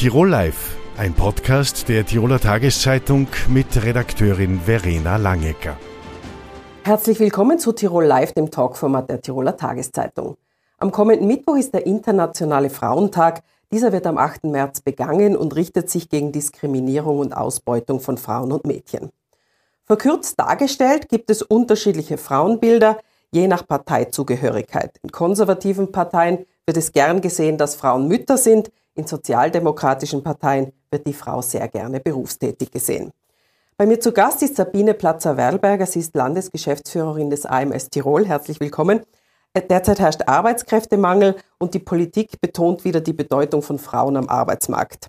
Tirol Live, ein Podcast der Tiroler Tageszeitung mit Redakteurin Verena Langecker. Herzlich willkommen zu Tirol Live, dem Talkformat der Tiroler Tageszeitung. Am kommenden Mittwoch ist der Internationale Frauentag. Dieser wird am 8. März begangen und richtet sich gegen Diskriminierung und Ausbeutung von Frauen und Mädchen. Verkürzt dargestellt gibt es unterschiedliche Frauenbilder, je nach Parteizugehörigkeit. In konservativen Parteien wird es gern gesehen, dass Frauen Mütter sind, in sozialdemokratischen Parteien wird die Frau sehr gerne berufstätig gesehen. Bei mir zu Gast ist Sabine Platzer-Werlberger. Sie ist Landesgeschäftsführerin des AMS Tirol. Herzlich willkommen. Derzeit herrscht Arbeitskräftemangel und die Politik betont wieder die Bedeutung von Frauen am Arbeitsmarkt.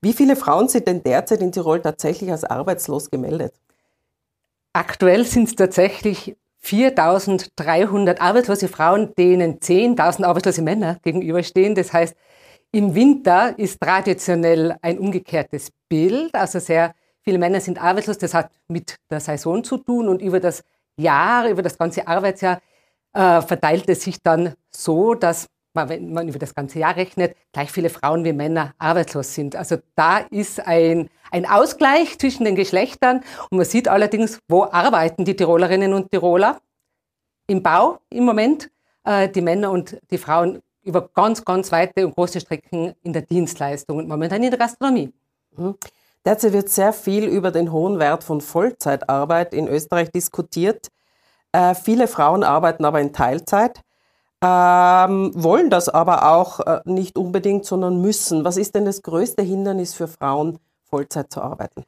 Wie viele Frauen sind denn derzeit in Tirol tatsächlich als arbeitslos gemeldet? Aktuell sind es tatsächlich 4.300 arbeitslose Frauen, denen 10.000 arbeitslose Männer gegenüberstehen. Das heißt, im Winter ist traditionell ein umgekehrtes Bild. Also sehr viele Männer sind arbeitslos. Das hat mit der Saison zu tun und über das Jahr, über das ganze Arbeitsjahr äh, verteilt es sich dann so, dass man, wenn man über das ganze Jahr rechnet, gleich viele Frauen wie Männer arbeitslos sind. Also da ist ein, ein Ausgleich zwischen den Geschlechtern und man sieht allerdings, wo arbeiten die Tirolerinnen und Tiroler? Im Bau im Moment, äh, die Männer und die Frauen über ganz, ganz weite und große Strecken in der Dienstleistung und momentan in der Gastronomie. Mhm. Derzeit wird sehr viel über den hohen Wert von Vollzeitarbeit in Österreich diskutiert. Äh, viele Frauen arbeiten aber in Teilzeit, ähm, wollen das aber auch äh, nicht unbedingt, sondern müssen. Was ist denn das größte Hindernis für Frauen, Vollzeit zu arbeiten?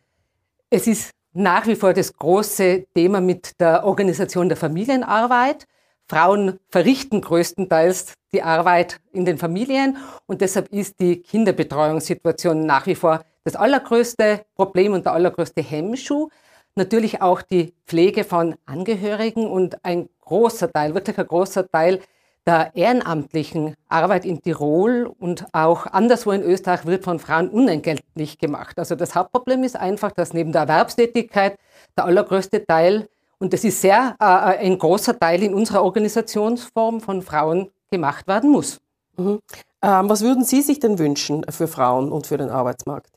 Es ist nach wie vor das große Thema mit der Organisation der Familienarbeit. Frauen verrichten größtenteils die Arbeit in den Familien und deshalb ist die Kinderbetreuungssituation nach wie vor das allergrößte Problem und der allergrößte Hemmschuh. Natürlich auch die Pflege von Angehörigen und ein großer Teil, wirklich ein großer Teil der ehrenamtlichen Arbeit in Tirol und auch anderswo in Österreich wird von Frauen unentgeltlich gemacht. Also das Hauptproblem ist einfach, dass neben der Erwerbstätigkeit der allergrößte Teil und das ist sehr äh, äh, ein großer Teil in unserer Organisationsform von Frauen gemacht werden muss. Mhm. Ähm, was würden Sie sich denn wünschen für Frauen und für den Arbeitsmarkt?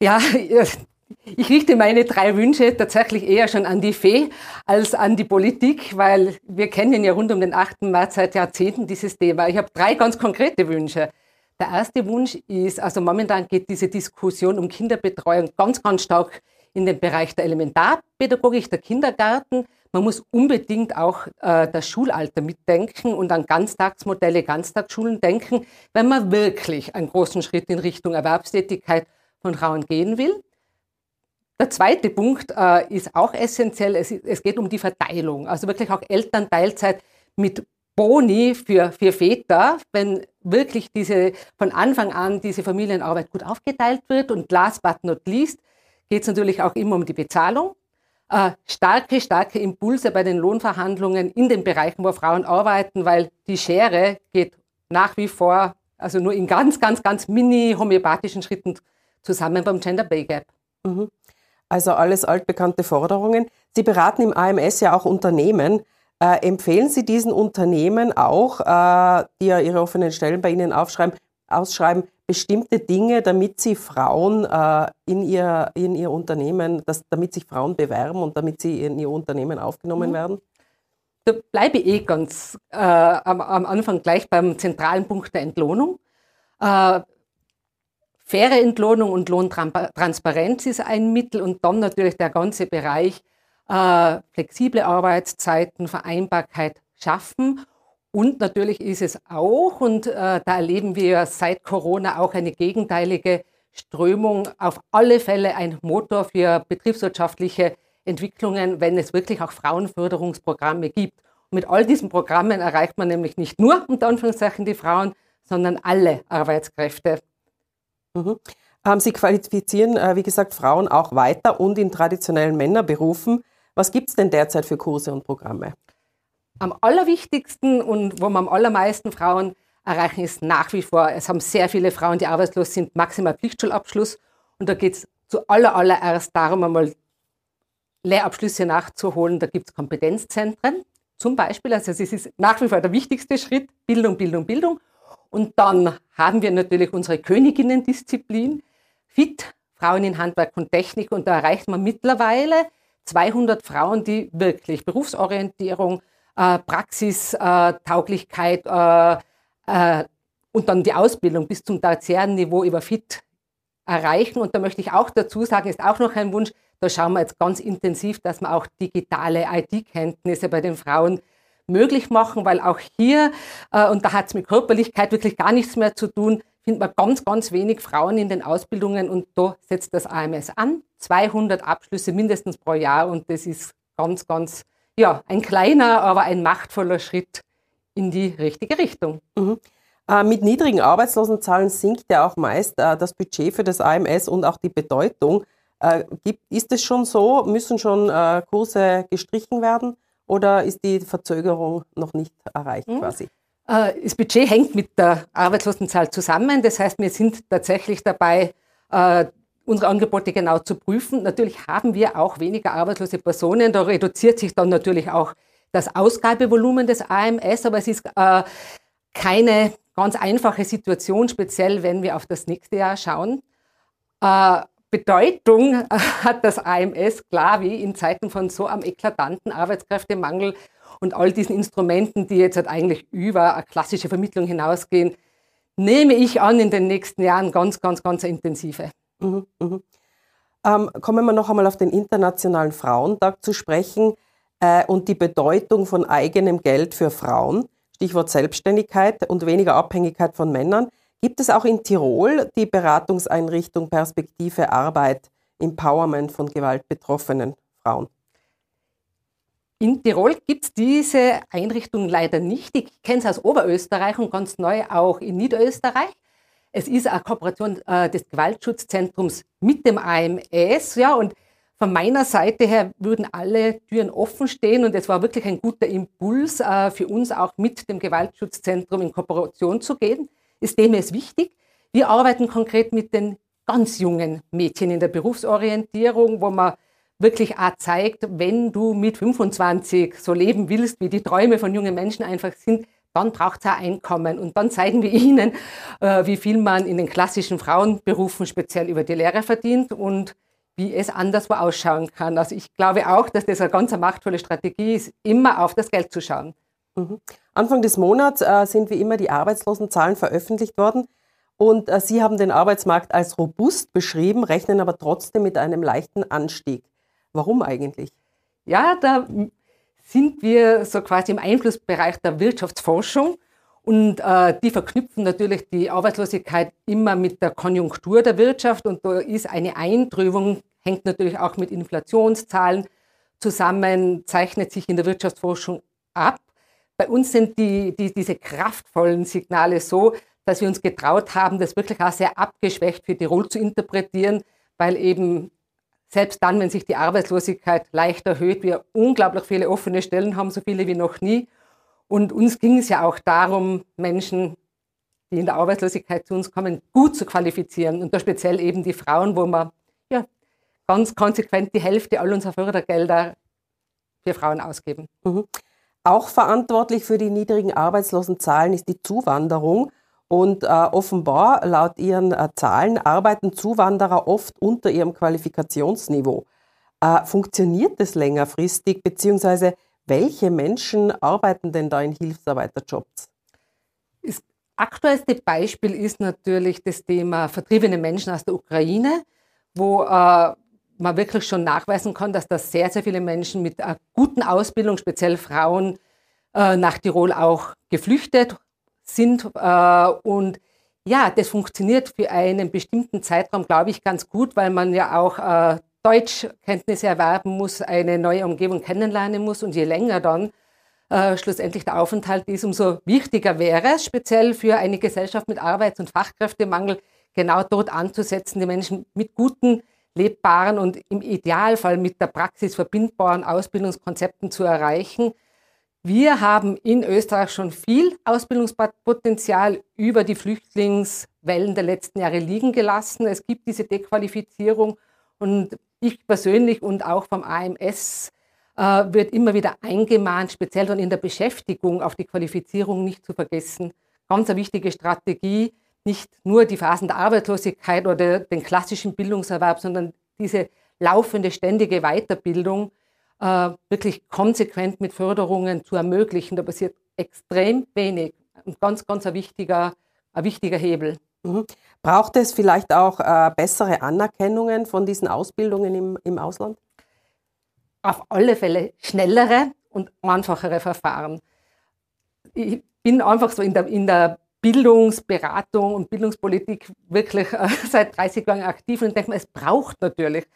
Ja, ich richte meine drei Wünsche tatsächlich eher schon an die Fee als an die Politik, weil wir kennen ja rund um den 8. März seit Jahrzehnten dieses Thema. Ich habe drei ganz konkrete Wünsche. Der erste Wunsch ist, also momentan geht diese Diskussion um Kinderbetreuung ganz, ganz stark in den Bereich der Elementarpädagogik, der Kindergarten. Man muss unbedingt auch äh, das Schulalter mitdenken und an Ganztagsmodelle, Ganztagsschulen denken, wenn man wirklich einen großen Schritt in Richtung Erwerbstätigkeit von Frauen gehen will. Der zweite Punkt äh, ist auch essentiell. Es, es, geht um die Verteilung. Also wirklich auch Elternteilzeit mit Boni für, für Väter, wenn wirklich diese, von Anfang an diese Familienarbeit gut aufgeteilt wird. Und last but not least, geht es natürlich auch immer um die Bezahlung. Äh, starke, starke Impulse bei den Lohnverhandlungen in den Bereichen, wo Frauen arbeiten, weil die Schere geht nach wie vor, also nur in ganz, ganz, ganz mini-homöopathischen Schritten zusammen beim Gender Pay Gap. Mhm. Also alles altbekannte Forderungen. Sie beraten im AMS ja auch Unternehmen. Äh, empfehlen Sie diesen Unternehmen auch, äh, die ja ihre offenen Stellen bei Ihnen aufschreiben, ausschreiben, bestimmte Dinge, damit sie Frauen äh, in, ihr, in ihr Unternehmen, dass, damit sich Frauen bewerben und damit sie in ihr Unternehmen aufgenommen mhm. werden? Da bleibe ich eh ganz äh, am, am, Anfang gleich beim zentralen Punkt der Entlohnung. Äh, faire Entlohnung und Lohntransparenz ist ein Mittel und dann natürlich der ganze Bereich äh, flexible Arbeitszeiten, Vereinbarkeit schaffen und natürlich ist es auch, und äh, da erleben wir seit Corona auch eine gegenteilige Strömung, auf alle Fälle ein Motor für betriebswirtschaftliche Entwicklungen, wenn es wirklich auch Frauenförderungsprogramme gibt. Und mit all diesen Programmen erreicht man nämlich nicht nur unter Anführungszeichen die Frauen, sondern alle Arbeitskräfte. Mhm. Ähm, Sie qualifizieren, äh, wie gesagt, Frauen auch weiter und in traditionellen Männerberufen. Was gibt es denn derzeit für Kurse und Programme? Am allerwichtigsten und wo wir am allermeisten Frauen erreichen, ist nach wie vor, es haben sehr viele Frauen, die arbeitslos sind, maximal Pflichtschulabschluss. Und da geht es zuallererst darum, einmal Lehrabschlüsse nachzuholen. Da gibt es Kompetenzzentren zum Beispiel. Also es ist nach wie vor der wichtigste Schritt, Bildung, Bildung, Bildung. Und dann haben wir natürlich unsere Königinnen-Disziplin, FIT, Frauen in Handwerk und Technik. Und da erreicht man mittlerweile 200 Frauen, die wirklich Berufsorientierung, äh, Praxistauglichkeit äh, äh, und dann die Ausbildung bis zum tertiären Niveau über FIT erreichen. Und da möchte ich auch dazu sagen, ist auch noch ein Wunsch, da schauen wir jetzt ganz intensiv, dass wir auch digitale IT-Kenntnisse bei den Frauen möglich machen, weil auch hier, äh, und da hat es mit Körperlichkeit wirklich gar nichts mehr zu tun, findet man ganz, ganz wenig Frauen in den Ausbildungen und da setzt das AMS an. 200 Abschlüsse mindestens pro Jahr und das ist ganz, ganz, ja, ein kleiner, aber ein machtvoller Schritt in die richtige Richtung. Mhm. Äh, mit niedrigen Arbeitslosenzahlen sinkt ja auch meist äh, das Budget für das AMS und auch die Bedeutung. Äh, gibt, ist es schon so? Müssen schon äh, Kurse gestrichen werden oder ist die Verzögerung noch nicht erreicht mhm. quasi? Äh, das Budget hängt mit der Arbeitslosenzahl zusammen. Das heißt, wir sind tatsächlich dabei, äh, unsere Angebote genau zu prüfen. Natürlich haben wir auch weniger arbeitslose Personen. Da reduziert sich dann natürlich auch das Ausgabevolumen des AMS, aber es ist äh, keine ganz einfache Situation, speziell wenn wir auf das nächste Jahr schauen. Bedeutung hat das AMS klar wie in Zeiten von so einem eklatanten Arbeitskräftemangel und all diesen Instrumenten, die jetzt halt eigentlich über eine klassische Vermittlung hinausgehen, nehme ich an, in den nächsten Jahren ganz, ganz, ganz intensive. Mhm, mhm. Ähm, kommen wir noch einmal auf den Internationalen Frauentag zu sprechen äh, und die Bedeutung von eigenem Geld für Frauen, Stichwort Selbstständigkeit und weniger Abhängigkeit von Männern. Gibt es auch in Tirol die Beratungseinrichtung Perspektive Arbeit, Empowerment von gewaltbetroffenen Frauen? In Tirol gibt es diese Einrichtung leider nicht. Ich kenne es aus Oberösterreich und ganz neu auch in Niederösterreich. Es ist eine Kooperation äh, des Gewaltschutzzentrums mit dem AMS. Ja, und von meiner Seite her würden alle Türen offen stehen und es war wirklich ein guter Impuls äh, für uns auch mit dem Gewaltschutzzentrum in Kooperation zu gehen. Das Thema ist wichtig. Wir arbeiten konkret mit den ganz jungen Mädchen in der Berufsorientierung, wo man wirklich auch zeigt, wenn du mit 25 so leben willst, wie die Träume von jungen Menschen einfach sind, dann braucht es ein Einkommen. Und dann zeigen wir ihnen, äh, wie viel man in den klassischen Frauenberufen speziell über die Lehre verdient und wie es anderswo ausschauen kann. Also ich glaube auch, dass das eine ganz machtvolle Strategie ist, immer auf das Geld zu schauen. Mhm. Anfang des Monats äh, sind wie immer die Arbeitslosenzahlen veröffentlicht worden. Und äh, Sie haben den Arbeitsmarkt als robust beschrieben, rechnen aber trotzdem mit einem leichten Anstieg. Warum eigentlich? Ja, da sind wir so quasi im Einflussbereich der Wirtschaftsforschung und äh, die verknüpfen natürlich die Arbeitslosigkeit immer mit der Konjunktur der Wirtschaft und da ist eine Eintrübung, hängt natürlich auch mit Inflationszahlen zusammen, zeichnet sich in der Wirtschaftsforschung ab. Bei uns sind die, die, diese kraftvollen Signale so, dass wir uns getraut haben, das wirklich auch sehr abgeschwächt für Tirol zu interpretieren, weil eben selbst dann, wenn sich die Arbeitslosigkeit leicht erhöht, wir unglaublich viele offene Stellen haben, so viele wie noch nie. Und uns ging es ja auch darum, Menschen, die in der Arbeitslosigkeit zu uns kommen, gut zu qualifizieren. Und da speziell eben die Frauen, wo wir ja, ganz konsequent die Hälfte all unserer Fördergelder für Frauen ausgeben. Mhm. Auch verantwortlich für die niedrigen Arbeitslosenzahlen ist die Zuwanderung. Und äh, offenbar, laut ihren äh, Zahlen, arbeiten Zuwanderer oft unter ihrem Qualifikationsniveau. Äh, funktioniert das längerfristig, beziehungsweise welche Menschen arbeiten denn da in Hilfsarbeiterjobs? Das aktuellste Beispiel ist natürlich das Thema vertriebene Menschen aus der Ukraine, wo äh, man wirklich schon nachweisen kann, dass da sehr, sehr viele Menschen mit einer guten Ausbildung, speziell Frauen, äh, nach Tirol auch geflüchtet sind. Äh, und ja, das funktioniert für einen bestimmten Zeitraum, glaube ich, ganz gut, weil man ja auch äh, Deutschkenntnisse erwerben muss, eine neue Umgebung kennenlernen muss. Und je länger dann äh, schlussendlich der Aufenthalt ist, umso wichtiger wäre es, speziell für eine Gesellschaft mit Arbeits- und Fachkräftemangel, genau dort anzusetzen, die Menschen mit guten, lebbaren und im Idealfall mit der Praxis verbindbaren Ausbildungskonzepten zu erreichen, wir haben in Österreich schon viel Ausbildungspotenzial über die Flüchtlingswellen der letzten Jahre liegen gelassen. Es gibt diese Dequalifizierung und ich persönlich und auch vom AMS äh, wird immer wieder eingemahnt, speziell dann in der Beschäftigung auf die Qualifizierung nicht zu vergessen. ganz eine wichtige Strategie, nicht nur die Phasen der Arbeitslosigkeit oder den klassischen Bildungserwerb, sondern diese laufende, ständige Weiterbildung äh, wirklich konsequent mit Förderungen zu ermöglichen. Da passiert extrem wenig. Ein ganz, ganz ein wichtiger, ein wichtiger Hebel. Mhm. Braucht es vielleicht auch äh, bessere Anerkennungen von diesen Ausbildungen im, im Ausland? Auf alle Fälle schnellere und einfachere Verfahren. Ich bin einfach so in der, in der Bildungsberatung und Bildungspolitik wirklich äh, seit 30 Jahren aktiv und denke mir, es braucht natürlich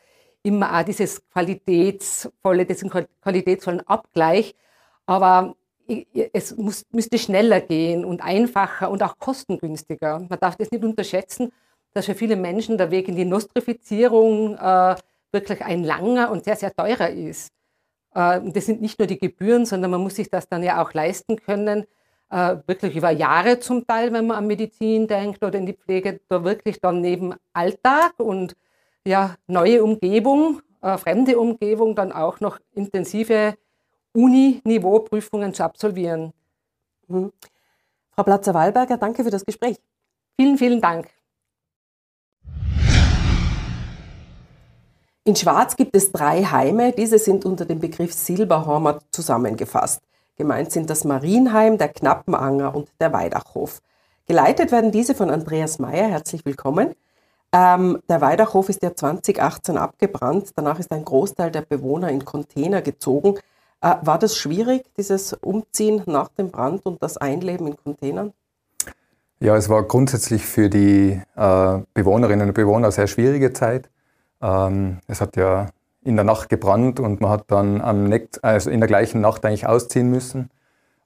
immer auch dieses qualitätsvolle, diesen qualitätsvollen Abgleich. Aber es muss, müsste schneller gehen und einfacher und auch kostengünstiger. Man darf das nicht unterschätzen, dass für viele Menschen der Weg in die Nostrifizierung äh, wirklich ein langer und sehr, sehr teurer ist. Äh, das sind nicht nur die Gebühren, sondern man muss sich das dann ja auch leisten können, äh, wirklich über Jahre zum Teil, wenn man an Medizin denkt oder in die Pflege, da wirklich dann neben Alltag und ja, neue Umgebung, äh, fremde Umgebung, dann auch noch intensive Uni-Niveau-Prüfungen zu absolvieren. Mhm. Frau Platzer-Wallberger, danke für das Gespräch. Vielen, vielen Dank. In Schwarz gibt es drei Heime. Diese sind unter dem Begriff Silberhormer zusammengefasst. Gemeint sind das Marienheim, der Knappenanger und der Weidachhof. Geleitet werden diese von Andreas Mayer. Herzlich willkommen. Ähm, der Weidachhof ist ja 2018 abgebrannt. Danach ist ein Großteil der Bewohner in Container gezogen. Äh, war das schwierig, dieses Umziehen nach dem Brand und das Einleben in Containern? Ja, es war grundsätzlich für die äh, Bewohnerinnen und Bewohner eine sehr schwierige Zeit. Ähm, es hat ja in der Nacht gebrannt und man hat dann am Next, also in der gleichen Nacht eigentlich ausziehen müssen.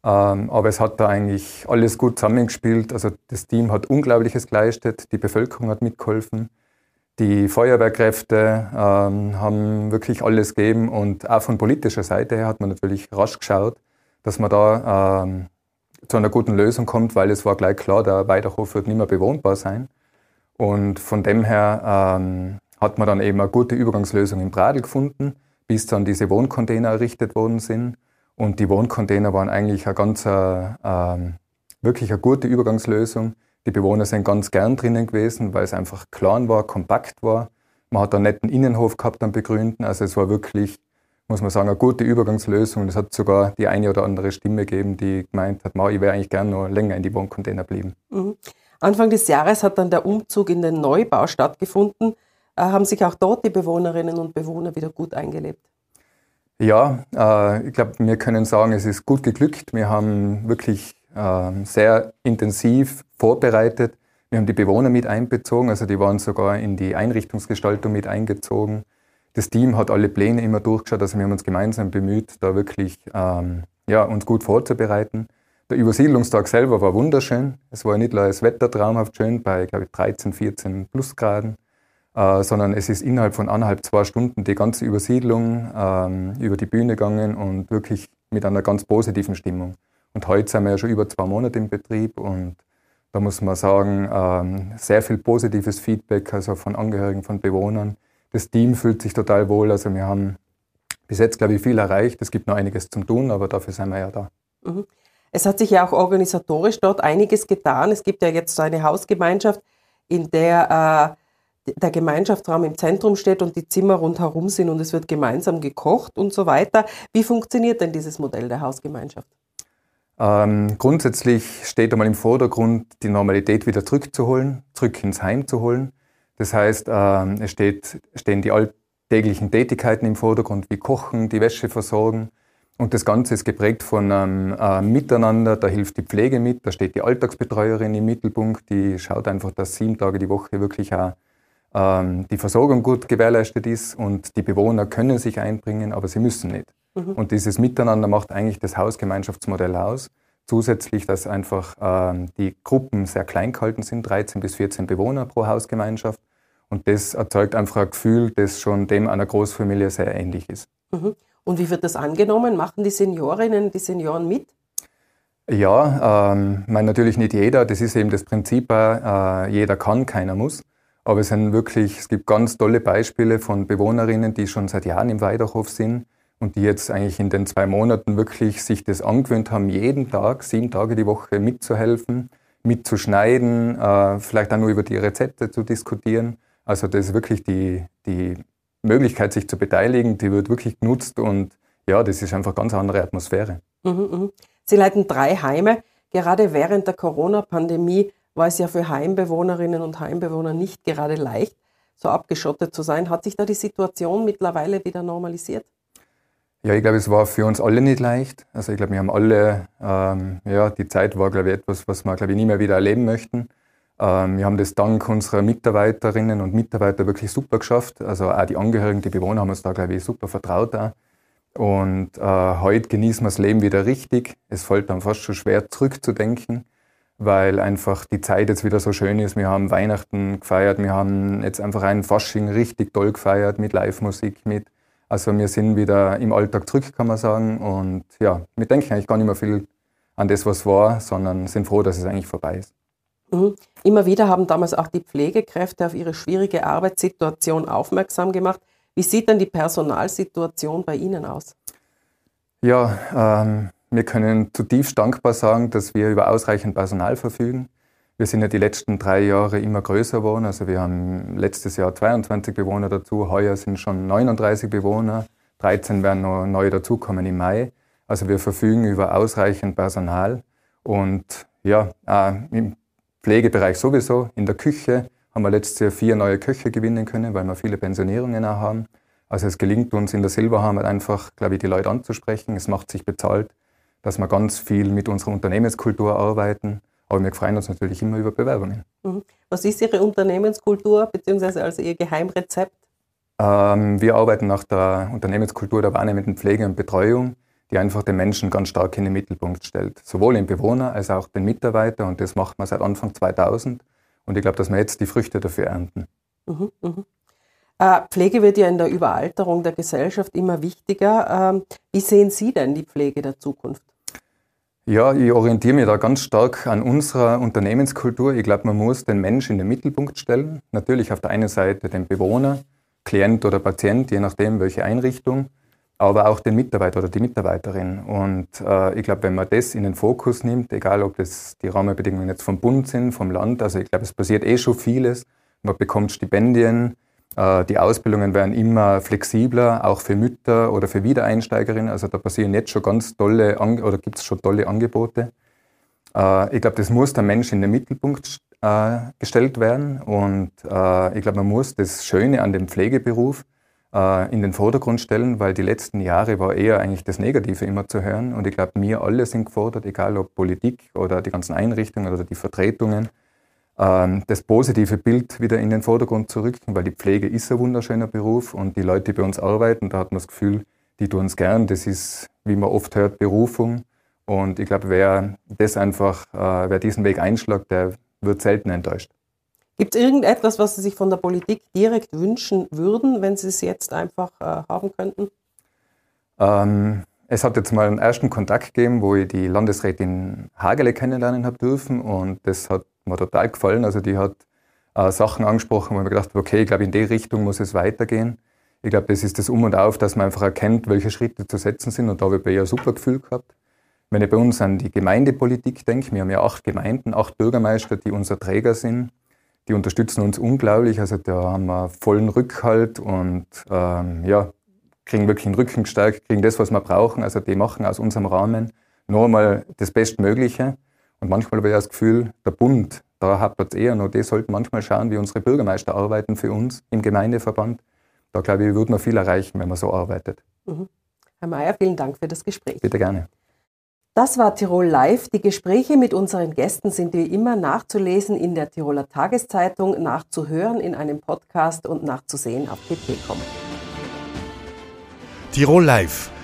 Ähm, aber es hat da eigentlich alles gut zusammengespielt. Also das Team hat Unglaubliches geleistet, die Bevölkerung hat mitgeholfen, die Feuerwehrkräfte ähm, haben wirklich alles gegeben und auch von politischer Seite her hat man natürlich rasch geschaut, dass man da ähm, zu einer guten Lösung kommt, weil es war gleich klar, der Weidachhof wird nicht mehr bewohnbar sein. Und von dem her ähm, hat man dann eben eine gute Übergangslösung im Bradl gefunden, bis dann diese Wohncontainer errichtet worden sind. Und die Wohncontainer waren eigentlich eine ganz, äh, wirklich eine gute Übergangslösung. Die Bewohner sind ganz gern drinnen gewesen, weil es einfach klein war, kompakt war. Man hat einen netten Innenhof gehabt am Begründen. Also es war wirklich, muss man sagen, eine gute Übergangslösung. Es hat sogar die eine oder andere Stimme gegeben, die gemeint hat, ich wäre eigentlich gern noch länger in die Wohncontainer bleiben. Mhm. Anfang des Jahres hat dann der Umzug in den Neubau stattgefunden. Äh, haben sich auch dort die Bewohnerinnen und Bewohner wieder gut eingelebt? Ja, äh, ich glaube, wir können sagen, es ist gut geglückt. Wir haben wirklich äh, sehr intensiv vorbereitet. Wir haben die Bewohner mit einbezogen, also die waren sogar in die Einrichtungsgestaltung mit eingezogen. Das Team hat alle Pläne immer durchgeschaut, also wir haben uns gemeinsam bemüht, da wirklich ähm, ja, uns gut vorzubereiten. Der Übersiedlungstag selber war wunderschön. Es war nicht nur das Wetter traumhaft schön bei, glaube ich, 13, 14 Plusgraden. Äh, sondern es ist innerhalb von anderthalb, zwei Stunden die ganze Übersiedlung ähm, über die Bühne gegangen und wirklich mit einer ganz positiven Stimmung. Und heute sind wir ja schon über zwei Monate im Betrieb und da muss man sagen, ähm, sehr viel positives Feedback, also von Angehörigen, von Bewohnern. Das Team fühlt sich total wohl. Also wir haben bis jetzt, glaube ich, viel erreicht. Es gibt noch einiges zum tun, aber dafür sind wir ja da. Mhm. Es hat sich ja auch organisatorisch dort einiges getan. Es gibt ja jetzt so eine Hausgemeinschaft, in der äh, der Gemeinschaftsraum im Zentrum steht und die Zimmer rundherum sind und es wird gemeinsam gekocht und so weiter. Wie funktioniert denn dieses Modell der Hausgemeinschaft? Ähm, grundsätzlich steht einmal im Vordergrund, die Normalität wieder zurückzuholen, zurück ins Heim zu holen. Das heißt, ähm, es steht, stehen die alltäglichen Tätigkeiten im Vordergrund, wie Kochen, die Wäsche versorgen. Und das Ganze ist geprägt von einem äh, Miteinander, da hilft die Pflege mit, da steht die Alltagsbetreuerin im Mittelpunkt, die schaut einfach, dass sieben Tage die Woche wirklich auch ähm, die Versorgung gut gewährleistet ist und die Bewohner können sich einbringen, aber sie müssen nicht. Mhm. Und dieses Miteinander macht eigentlich das Hausgemeinschaftsmodell aus. Zusätzlich, dass einfach ähm, die Gruppen sehr klein gehalten sind, 13 bis 14 Bewohner pro Hausgemeinschaft. Und das erzeugt einfach ein Gefühl, das schon dem einer Großfamilie sehr ähnlich ist. Mhm. Und wie wird das angenommen? Machen die Seniorinnen, die Senioren mit? Ja, ähm, mein, natürlich nicht jeder. Das ist eben das Prinzip, äh, jeder kann, keiner muss. Aber es sind wirklich, es gibt ganz tolle Beispiele von Bewohnerinnen, die schon seit Jahren im Weidachhof sind und die jetzt eigentlich in den zwei Monaten wirklich sich das angewöhnt haben, jeden Tag, sieben Tage die Woche mitzuhelfen, mitzuschneiden, äh, vielleicht auch nur über die Rezepte zu diskutieren. Also das ist wirklich die, die Möglichkeit, sich zu beteiligen, die wird wirklich genutzt und ja, das ist einfach ganz andere Atmosphäre. Mhm, mhm. Sie leiten drei Heime. Gerade während der Corona-Pandemie war es ja für Heimbewohnerinnen und Heimbewohner nicht gerade leicht, so abgeschottet zu sein. Hat sich da die Situation mittlerweile wieder normalisiert? Ja, ich glaube, es war für uns alle nicht leicht. Also ich glaube, wir haben alle, ähm, ja, die Zeit war, glaube ich, etwas, was wir, glaube ich, nie mehr wieder erleben möchten. Ähm, wir haben das dank unserer Mitarbeiterinnen und Mitarbeiter wirklich super geschafft. Also auch die Angehörigen, die Bewohner haben uns da, glaube ich, super vertraut. Auch. Und äh, heute genießen wir das Leben wieder richtig. Es fällt dann fast schon schwer zurückzudenken, weil einfach die Zeit jetzt wieder so schön ist. Wir haben Weihnachten gefeiert, wir haben jetzt einfach einen Fasching richtig toll gefeiert mit Live-Musik, mit. Also wir sind wieder im Alltag zurück, kann man sagen. Und ja, wir denken eigentlich gar nicht mehr viel an das, was war, sondern sind froh, dass es eigentlich vorbei ist. Mhm. Immer wieder haben damals auch die Pflegekräfte auf ihre schwierige Arbeitssituation aufmerksam gemacht. Wie sieht denn die Personalsituation bei Ihnen aus? Ja, ähm, wir können zutiefst dankbar sagen, dass wir über ausreichend Personal verfügen. Wir sind ja die letzten drei Jahre immer größer geworden. Also wir haben letztes Jahr 22 Bewohner dazu, heuer sind schon 39 Bewohner, 13 werden noch neu dazukommen im Mai. Also wir verfügen über ausreichend Personal und ja, äh, im Pflegebereich sowieso, in der Küche haben wir letztes Jahr vier neue Köche gewinnen können, weil wir viele Pensionierungen auch haben. Also es gelingt uns in der Silberhammer einfach, glaube ich, die Leute anzusprechen. Es macht sich bezahlt, dass wir ganz viel mit unserer Unternehmenskultur arbeiten. Aber wir freuen uns natürlich immer über Bewerbungen. Mhm. Was ist Ihre Unternehmenskultur bzw. also Ihr Geheimrezept? Ähm, wir arbeiten nach der Unternehmenskultur der wahrnehmenden Pflege und Betreuung, die einfach den Menschen ganz stark in den Mittelpunkt stellt. Sowohl den Bewohner als auch den Mitarbeiter. Und das macht man seit Anfang 2000. Und ich glaube, dass wir jetzt die Früchte dafür ernten. Mhm, mh. äh, Pflege wird ja in der Überalterung der Gesellschaft immer wichtiger. Ähm, wie sehen Sie denn die Pflege der Zukunft? Ja, ich orientiere mich da ganz stark an unserer Unternehmenskultur. Ich glaube, man muss den Menschen in den Mittelpunkt stellen. Natürlich auf der einen Seite den Bewohner, Klient oder Patient, je nachdem, welche Einrichtung aber auch den Mitarbeiter oder die Mitarbeiterin. Und äh, ich glaube, wenn man das in den Fokus nimmt, egal ob das die Rahmenbedingungen jetzt vom Bund sind, vom Land, also ich glaube, es passiert eh schon vieles. Man bekommt Stipendien, die Ausbildungen werden immer flexibler, auch für Mütter oder für Wiedereinsteigerinnen. Also da passieren jetzt schon ganz tolle, oder gibt es schon tolle Angebote. Äh, ich glaube, das muss der Mensch in den Mittelpunkt äh, gestellt werden. Und äh, ich glaube, man muss das Schöne an dem Pflegeberuf äh, in den Vordergrund stellen, weil die letzten Jahre war eher eigentlich das Negative immer zu hören. Und ich glaube, wir alle sind gefordert, egal ob Politik oder die ganzen Einrichtungen oder die Vertretungen, das positive Bild wieder in den Vordergrund zu rücken, weil die Pflege ist ein wunderschöner Beruf und die Leute, die bei uns arbeiten, da hat man das Gefühl, die tun es gern. Das ist, wie man oft hört, Berufung. Und ich glaube, wer das einfach, äh, wer diesen Weg einschlägt, der wird selten enttäuscht. Gibt es irgendetwas, was Sie sich von der Politik direkt wünschen würden, wenn Sie es jetzt einfach äh, haben könnten? Ähm, es hat jetzt mal einen ersten Kontakt gegeben, wo ich die Landesrätin Hagele kennenlernen habe dürfen und das hat mir total gefallen. Also die hat äh, Sachen angesprochen, wo ich mir gedacht habe, okay, ich glaube, in die Richtung muss es weitergehen. Ich glaube, das ist das Um und Auf, dass man einfach erkennt, welche Schritte zu setzen sind und da habe ich ja ein super Gefühl gehabt. Wenn ich bei uns an die Gemeindepolitik denke, wir haben ja acht Gemeinden, acht Bürgermeister, die unser Träger sind die unterstützen uns unglaublich. Also da haben wir vollen Rückhalt und ähm, ja, kriegen wirklich den Rücken gestärkt, kriegen das, was wir brauchen. Also die machen aus unserem Rahmen nur mal das Bestmögliche. Und manchmal habe ich das Gefühl, der Bund, da hapert es eher noch. Die sollten manchmal schauen, wie unsere Bürgermeister arbeiten für uns im Gemeindeverband. Da glaube ich, würde man viel erreichen, wenn man so arbeitet. Mhm. Herr Mayer, vielen Dank für das Gespräch. Bitte gerne. Das war Tirol Live. Die Gespräche mit unseren Gästen sind wie immer nachzulesen in der Tiroler Tageszeitung, nachzuhören in einem Podcast und nachzusehen auf tt.com. Tirol Live,